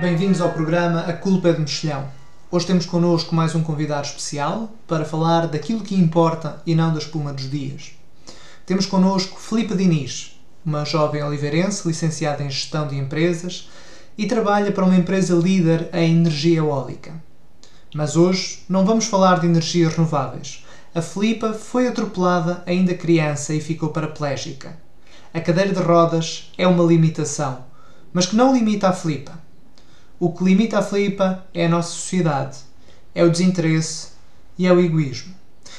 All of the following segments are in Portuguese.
Bem-vindos ao programa A Culpa é de Mexilhão. Hoje temos connosco mais um convidado especial para falar daquilo que importa e não da espuma dos dias. Temos connosco Filipe Diniz, uma jovem oliveirense licenciada em Gestão de Empresas e trabalha para uma empresa líder em energia eólica. Mas hoje não vamos falar de energias renováveis. A Filipa foi atropelada ainda criança e ficou paraplégica. A cadeira de rodas é uma limitação, mas que não limita a Filipa. O que limita a Filipa é a nossa sociedade, é o desinteresse e é o egoísmo.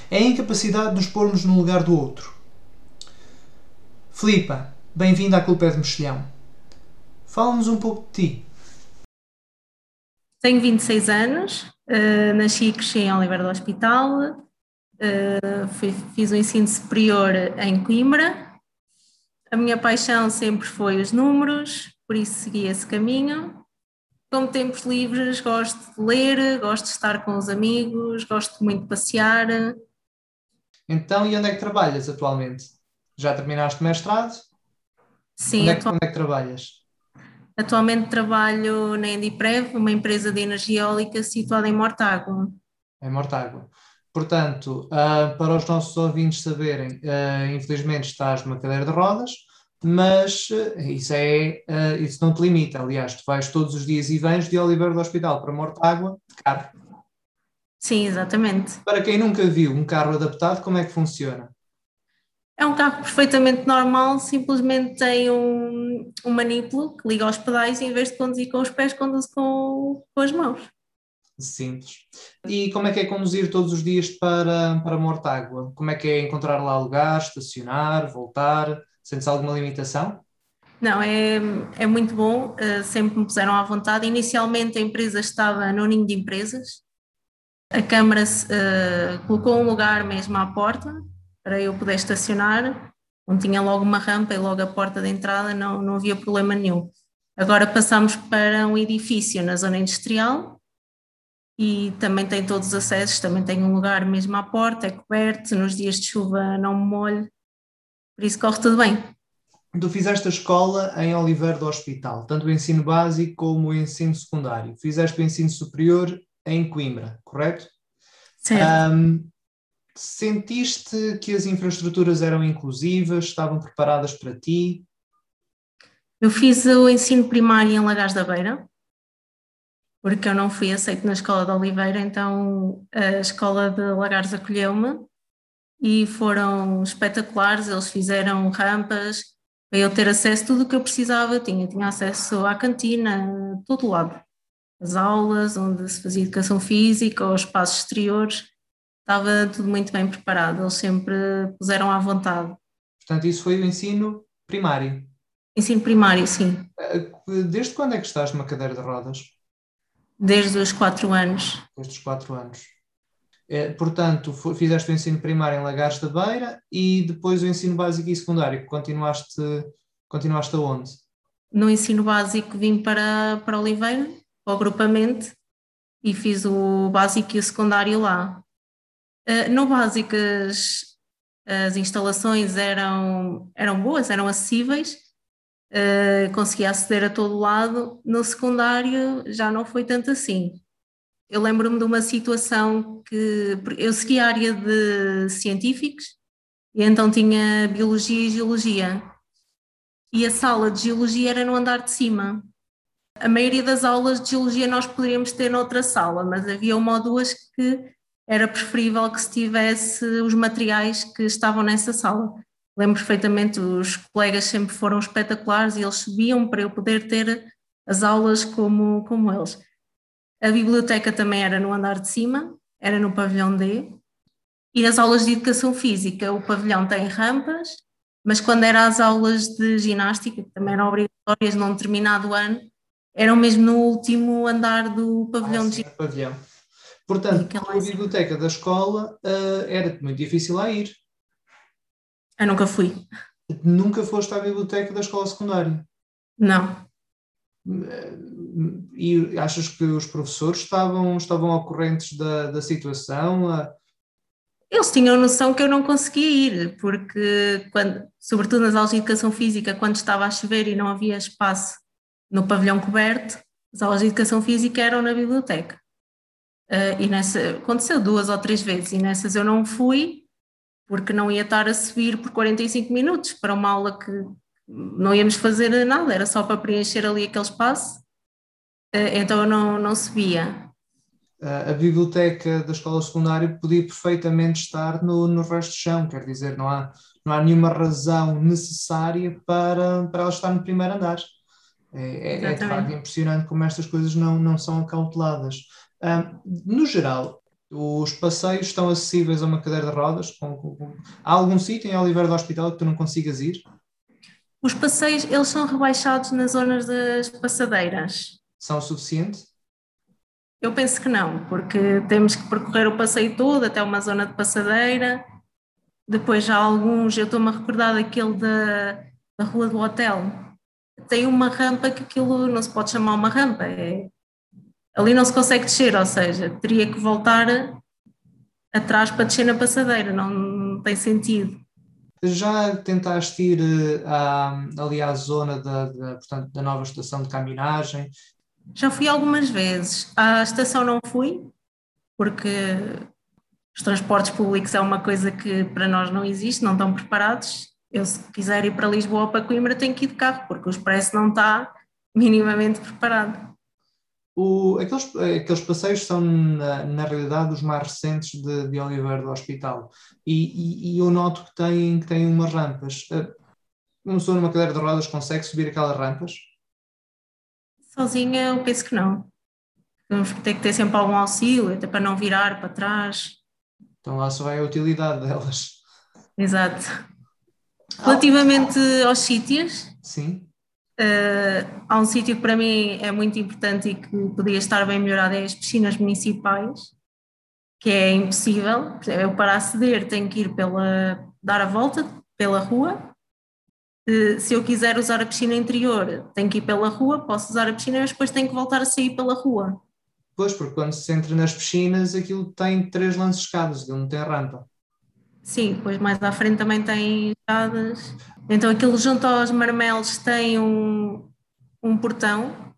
É a incapacidade de nos pormos no lugar do outro. Filipa, bem-vinda à Culpa é de Mexilhão. Fala-nos um pouco de ti. Tenho 26 anos, uh, nasci e cresci em Oliveira do Hospital, uh, fui, fiz o ensino superior em Coimbra. A minha paixão sempre foi os números, por isso segui esse caminho. Como tempos livres, gosto de ler, gosto de estar com os amigos, gosto muito de passear. Então, e onde é que trabalhas atualmente? Já terminaste o mestrado? Sim, onde é, que, onde é que trabalhas? Atualmente trabalho na Endiprev, uma empresa de energia eólica situada em Mortágua. Em Mortágua. Portanto, uh, para os nossos ouvintes saberem, uh, infelizmente estás numa cadeira de rodas, mas uh, isso, é, isso não te limita. Aliás, tu vais todos os dias e vens de Oliveira do Hospital para Mortágua de carro. Sim, exatamente. Para quem nunca viu um carro adaptado, como é que funciona? É um carro perfeitamente normal, simplesmente tem um, um manípulo que liga aos pedais e em vez de conduzir com os pés, conduz com, com as mãos. Simples. E como é que é conduzir todos os dias para, para Mortágua? Como é que é encontrar lá lugar, estacionar, voltar? Sentes alguma limitação? Não, é, é muito bom, uh, sempre me puseram à vontade. Inicialmente a empresa estava no ninho de empresas, a Câmara uh, colocou um lugar mesmo à porta, para eu poder estacionar, não tinha logo uma rampa e logo a porta de entrada, não, não havia problema nenhum. Agora passamos para um edifício na zona industrial e também tem todos os acessos, também tem um lugar mesmo à porta, é coberto, nos dias de chuva não molho, por isso corre tudo bem. Tu fizeste a escola em Oliveira do Hospital, tanto o ensino básico como o ensino secundário. Fizeste o ensino superior em Coimbra, correto? Certo. Um, Sentiste que as infraestruturas eram inclusivas, estavam preparadas para ti? Eu fiz o ensino primário em Lagares da Beira, porque eu não fui aceito na escola de Oliveira, então a escola de Lagares acolheu-me e foram espetaculares, eles fizeram rampas para eu ter acesso a tudo o que eu precisava, tinha, tinha acesso à cantina, a todo lado, as aulas, onde se fazia educação física, aos espaços exteriores, estava tudo muito bem preparado, eles sempre puseram à vontade. Portanto, isso foi o ensino primário? Ensino primário, sim. Eh, desde quando é que estás numa cadeira de rodas? Desde os quatro anos. Desde os quatro anos. É, portanto, fizeste o ensino primário em Lagares da Beira e depois o ensino básico e secundário. Continuaste, continuaste aonde? No ensino básico vim para, para Oliveira, para o agrupamento, e fiz o básico e o secundário lá. Uh, no básico, as, as, instalações eram, eram boas, eram acessíveis, uh, conseguia aceder a todo lado. No secundário, já não foi tanto assim. Eu lembro-me de uma situação que eu segui a área de científicos e então tinha biologia e geologia. E a sala de geologia era no andar de cima. A maioria das aulas de geologia nós poderíamos ter noutra sala, mas havia uma ou duas que era preferível que se tivesse os materiais que estavam nessa sala. Lembro perfeitamente, os colegas sempre foram espetaculares e eles subiam para eu poder ter as aulas como, como eles. A biblioteca também era no andar de cima, era no pavilhão D. E as aulas de educação física, o pavilhão tem rampas, mas quando eram as aulas de ginástica, que também eram obrigatórias num determinado ano, eram mesmo no último andar do pavilhão ah, de ginástica. Portanto, a biblioteca da escola uh, era muito difícil a ir. Eu nunca fui. Nunca foste à biblioteca da escola secundária? Não. Eh, e achas que os professores estavam, estavam ocorrentes da, da situação? Eles tinham noção que eu não conseguia ir, porque, quando, sobretudo nas aulas de educação física, quando estava a chover e não havia espaço no pavilhão coberto, As aulas de educação física eram na biblioteca. Uh, e nessa, aconteceu duas ou três vezes, e nessas eu não fui, porque não ia estar a subir por 45 minutos para uma aula que não íamos fazer nada, era só para preencher ali aquele espaço, uh, então eu não, não subia. Uh, a biblioteca da escola secundária podia perfeitamente estar no, no resto do chão, quer dizer, não há, não há nenhuma razão necessária para, para ela estar no primeiro andar. É, é, é de facto impressionante como estas coisas não, não são acauteladas. no geral, os passeios estão acessíveis a uma cadeira de rodas? Com, com, com... Há algum sítio em Oliveira do Hospital que tu não consigas ir? Os passeios, eles são rebaixados nas zonas das passadeiras. São o suficiente? Eu penso que não, porque temos que percorrer o passeio todo até uma zona de passadeira. Depois já alguns, eu estou-me a recordar daquele da, da Rua do Hotel, tem uma rampa que aquilo não se pode chamar uma rampa, é, ali não se consegue descer, ou seja, teria que voltar atrás para descer na passadeira, não, não tem sentido. Já tentaste ir uh, ali à zona da, da, portanto, da nova estação de caminhagem? Já fui algumas vezes. À estação não fui, porque os transportes públicos é uma coisa que para nós não existe, não estão preparados eu se quiser ir para Lisboa ou para Coimbra tenho que ir de carro, porque o expresso não está minimamente preparado. O, aqueles, aqueles passeios são, na, na realidade, os mais recentes de, de Oliveira do Hospital. E, e, e, eu noto que tem, que tem umas rampas. Eh, uma pessoa numa cadeira de rodas consegue subir aquelas rampas? Sozinha, eu penso que não. Vamos ter que ter sempre algum auxílio, até para não virar para trás. Então lá só vai a utilidade delas. Exato. Relativamente aos sítios, Sim. Uh, há um sítio que para mim é muito importante e que podia estar bem melhorado, é as piscinas municipais, que é impossível. Eu para aceder tenho que ir pela, dar a volta pela rua. Uh, se eu quiser usar a piscina interior, tenho que ir pela rua, posso usar a piscina, mas depois tenho que voltar a sair pela rua. Pois, porque quando se entra nas piscinas, aquilo tem três lances escadas, não tem rampa. Sim, depois mais à frente também tem escadas. Então aquilo junto aos marmelos tem um, um portão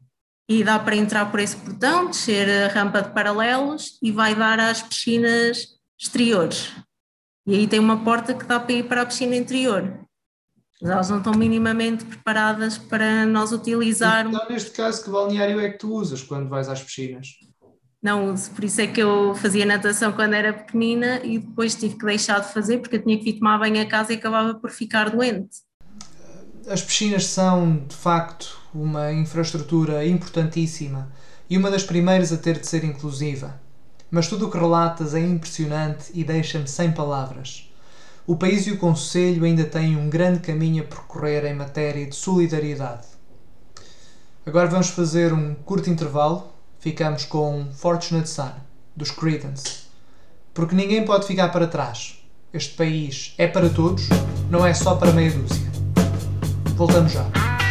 e dá para entrar por esse portão, descer a rampa de paralelos e vai dar às piscinas exteriores. E aí tem uma porta que dá para ir para a piscina interior. Mas elas não estão minimamente preparadas para nós utilizarmos. Então, neste caso, que balneário é que tu usas quando vais às piscinas? Não uso. Por isso é que eu fazia natação quando era pequenina e depois tive que deixar de fazer porque eu tinha que vir tomar banho a casa e acabava por ficar doente. As piscinas são, de facto, uma infraestrutura importantíssima e uma das primeiras a ter de ser inclusiva. Mas tudo o que relatas é impressionante e deixa-me sem palavras. O país e o Conselho ainda têm um grande caminho a percorrer em matéria de solidariedade. Agora vamos fazer um curto intervalo ficamos com Fortunate Son, dos Creedence. Porque ninguém pode ficar para trás. Este país é para todos, não é só para meia dúzia. Voltamos já.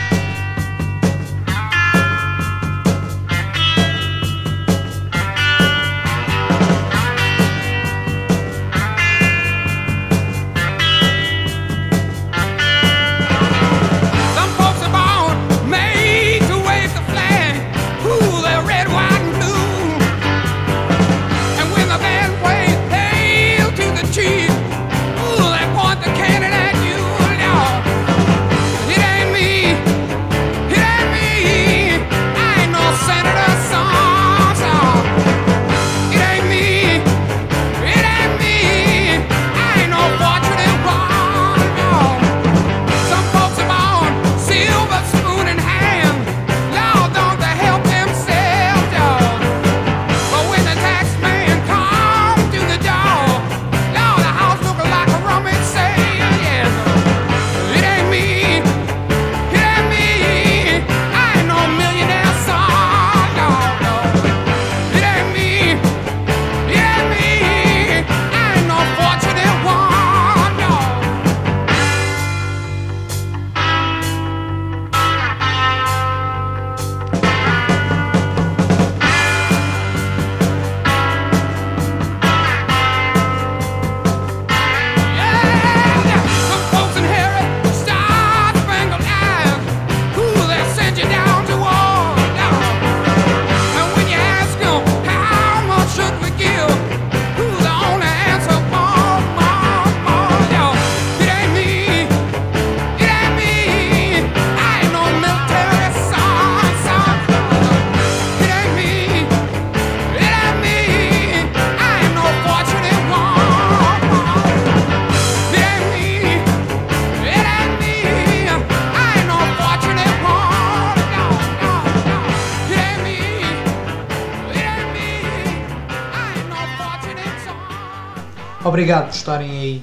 Obrigado por estarem aí.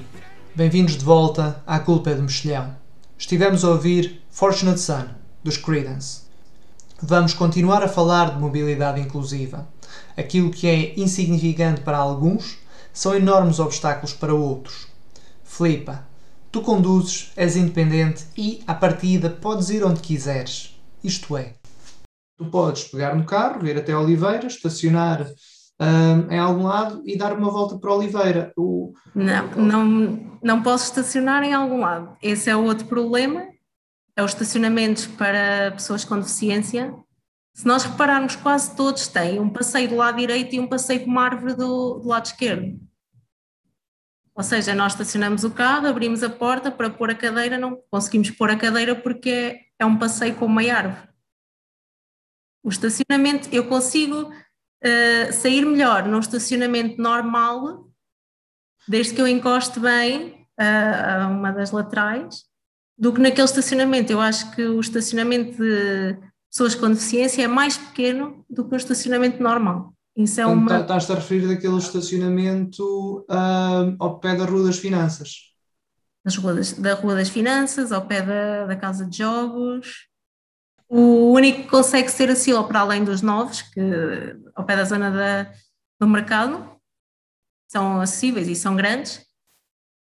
Bem-vindos de volta à Culpa é de Mexilhão. Estivemos a ouvir Fortunate Son, dos Creedence. Vamos continuar a falar de mobilidade inclusiva. Aquilo que é insignificante para alguns são enormes obstáculos para outros. Flipa, tu conduzes, és independente e, à partida, podes ir onde quiseres. Isto é, tu podes pegar no carro, vir até Oliveira, estacionar em algum lado e dar uma volta para Oliveira. O... Não, não, não posso estacionar em algum lado. Esse é o outro problema. É os estacionamentos para pessoas com deficiência. Se nós repararmos, quase todos têm um passeio do lado direito e um passeio com uma árvore do, do lado esquerdo. Ou seja, nós estacionamos o carro, abrimos a porta para pôr a cadeira, não conseguimos pôr a cadeira porque é um passeio com uma árvore. O estacionamento, eu consigo uh, sair melhor num estacionamento normal, desde que eu encoste bem uh, a uma das laterais, do que naquele estacionamento. Eu acho que o estacionamento de pessoas com deficiência é mais pequeno do que o estacionamento normal. Isso é uma... Tá, estás-te a referir daquele estacionamento uh, ao pé da Rua das Finanças? Das ruas, da Rua das Finanças, ao pé da, da Casa de Jogos, o único que consegue ser assim, ou para além dos novos, que ao pé da zona da, do mercado, são acessíveis e são grandes,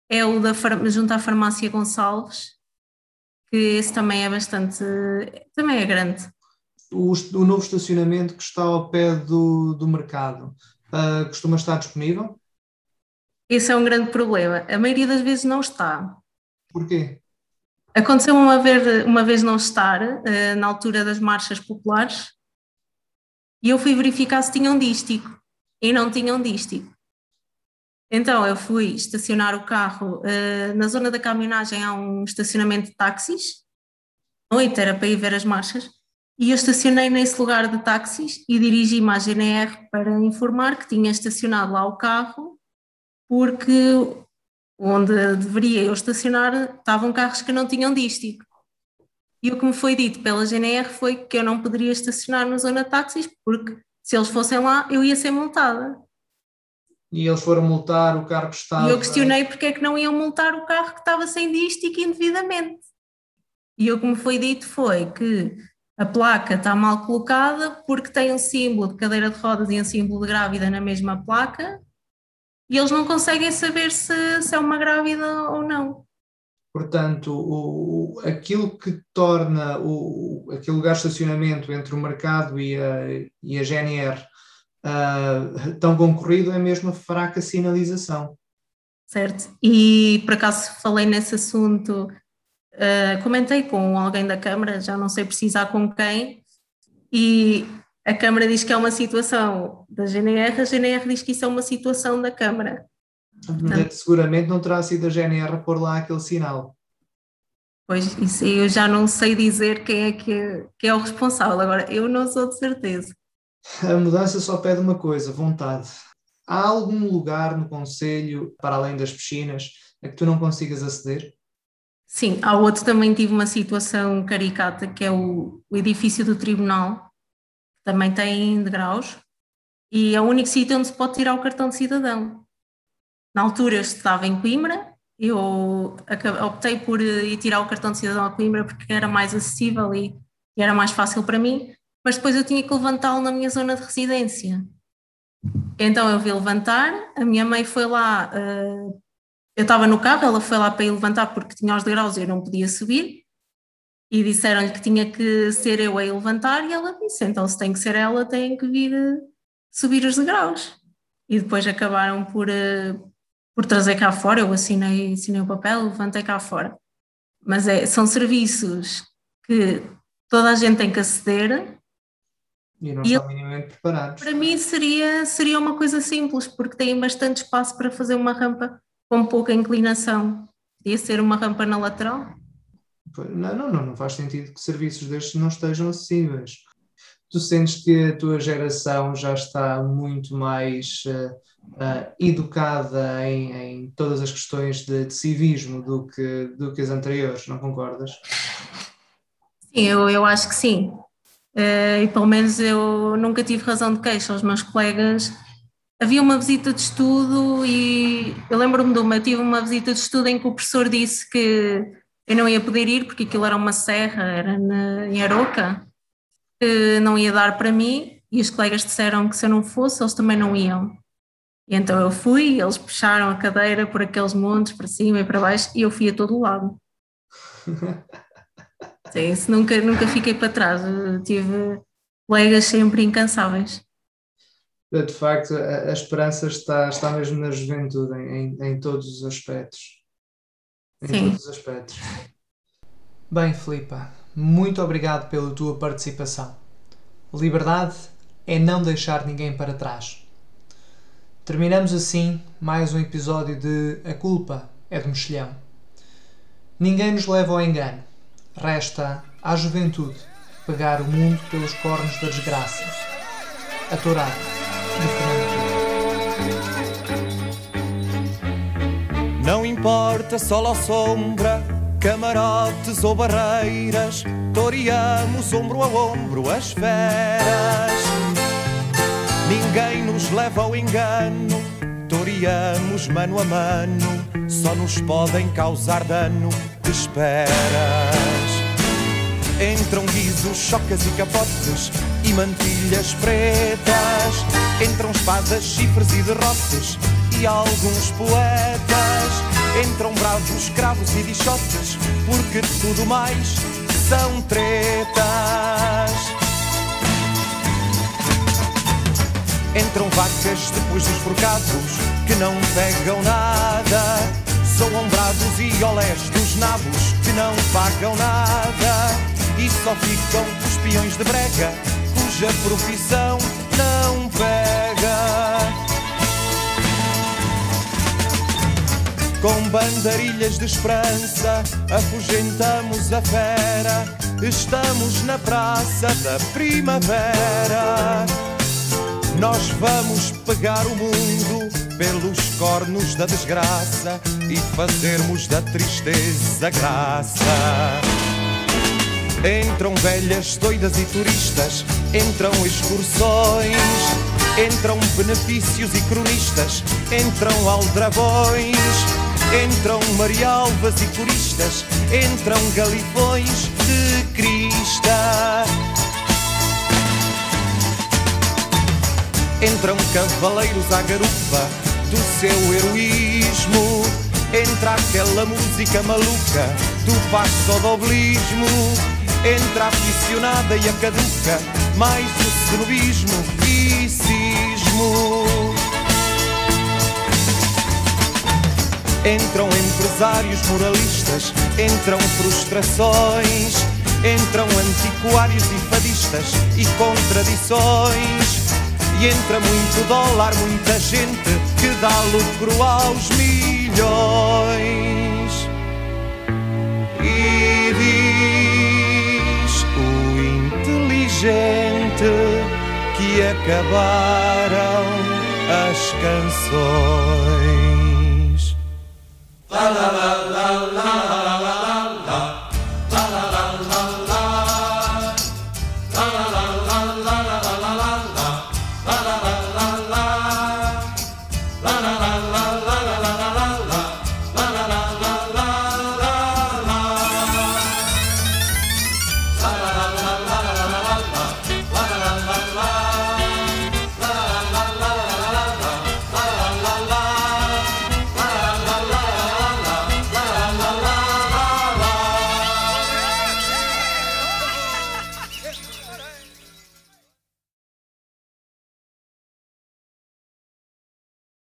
é o da junto à farmácia Gonçalves, que esse também é bastante, também é grande. O, o novo estacionamento que está ao pé do, do mercado uh, costuma estar disponível? Esse é um grande problema. A maioria das vezes não está. Porquê? Aconteceu uma vez, uma vez não estar, uh, na altura das marchas populares, e eu fui verificar se tinham dístico, e não tinham dístico. Então eu fui estacionar o carro, uh, na zona da caminhonagem há um estacionamento de táxis, noite era para ir ver as marchas, e eu estacionei nesse lugar de táxis e dirigi-me à GNR para informar que tinha estacionado lá o carro, porque onde deveria eu estacionar, estavam carros que não tinham dístico. E o que me foi dito pela GNR foi que eu não poderia estacionar na zona de táxis, porque se eles fossem lá, eu ia ser multada. E eles foram multar o carro que estava. E eu questionei porque é que não iam multar o carro que estava sem dístico indevidamente. E o que me foi dito foi que a placa está mal colocada porque tem um símbolo de cadeira de rodas e um símbolo de grávida na mesma placa e eles não conseguem saber se, se é uma grávida ou não. Portanto, o, aquilo que torna o, aquele lugar de estacionamento entre o mercado e a, e a GNR uh, tão concorrido é mesmo a fraca sinalização. Certo, e por acaso falei nesse assunto, uh, comentei com alguém da Câmara, já não sei precisar com quem, e a Câmara diz que é uma situação da GNR, a GNR diz que isso é uma situação da Câmara. Portanto, seguramente não terá sido a GNR pôr lá aquele sinal. Pois, isso eu já não sei dizer quem é que, é, que é o responsável, agora eu não sou de certeza. A mudança só pede uma coisa, vontade. Há algum lugar no Conselho, para além das piscinas, a que tu não consigas aceder? Sim, há outro também tive uma situação caricata, que é o, o edifício do Tribunal, também tem degraus, e é o único sítio onde se pode tirar o cartão de cidadão. Na altura eu estava em Coimbra, eu optei por ir tirar o cartão de cidadão a Coimbra porque era mais acessível e, era mais fácil para mim, mas depois eu tinha que levantá-lo na minha zona de residência. Então eu vi levantar, a minha mãe foi lá, uh, eu estava no carro, ela foi lá para ir levantar porque tinha os degraus e eu não podia subir, e disseram-lhe que tinha que ser eu a levantar e ela disse, então se tem que ser ela, tem que vir eh, subir os degraus. E depois acabaram por, eh, por trazer cá fora, eu assinei, assinei o papel, levantei cá fora. Mas é, são serviços que toda a gente tem que aceder. E não estão minimamente preparados. Para mim seria, seria uma coisa simples, porque têm bastante espaço para fazer uma rampa com pouca inclinação. Podia ser uma rampa na lateral. Não, não, não, não faz sentido que serviços destes não estejam acessíveis. Tu sentes que a tua geração já está muito mais uh, uh, educada em, em, todas as questões de, de, civismo do que, do que as anteriores, não concordas? Sim, eu, eu acho que sim. Uh, e pelo menos eu nunca tive razão de queixa. Os meus colegas havia uma visita de estudo e eu lembro-me de uma, tive uma visita de estudo em que o professor disse que eu não ia poder ir porque aquilo era uma serra, era na, em Aroca, que não ia dar para mim e os colegas disseram que se eu não fosse eles também não iam. E então eu fui, eles puxaram a cadeira por aqueles montes para cima e para baixo e eu fui a todo o lado. Sim, isso nunca, nunca fiquei para trás, eu tive colegas sempre incansáveis. De facto, a, a esperança está, está mesmo na juventude, em, em todos os aspectos. Em Sim. todos os aspectos. Bem, Filipa, muito obrigado pela tua participação. Liberdade é não deixar ninguém para trás. Terminamos assim mais um episódio de A Culpa é do Mexilhão. Ninguém nos leva ao engano. Resta à juventude pegar o mundo pelos cornos da desgraça. A Torá Não importa sol ou sombra, camarotes ou barreiras, toreamos ombro a ombro as feras. Ninguém nos leva ao engano, toreamos mano a mano, só nos podem causar dano de esperas. Entram guizos, chocas e capotes e mantilhas pretas. Entram espadas, chifres e derrotes e alguns poetas. Entram bravos, escravos e bichotes, porque tudo mais são tretas. Entram vacas depois dos forcados que não pegam nada. São ombrados e olés dos nabos que não pagam nada. E só ficam os peões de brega cuja profissão não pega. Com bandarilhas de esperança afugentamos a fera. Estamos na praça da primavera. Nós vamos pegar o mundo pelos cornos da desgraça e fazermos da tristeza graça. Entram velhas, doidas e turistas, entram excursões, entram benefícios e cronistas, entram aldrabões, entram marialvas e coristas, entram galifões de crista. Entram cavaleiros à garupa do seu heroísmo. Entra aquela música maluca do passo-doblismo. Entra a aficionada e a caduca, mais o cenobismo e cismo. Entram empresários moralistas, entram frustrações, entram antiquários e fadistas e contradições e entra muito dólar, muita gente que dá lucro aos milhões. E diz o inteligente que acabaram as canções. la la la la la la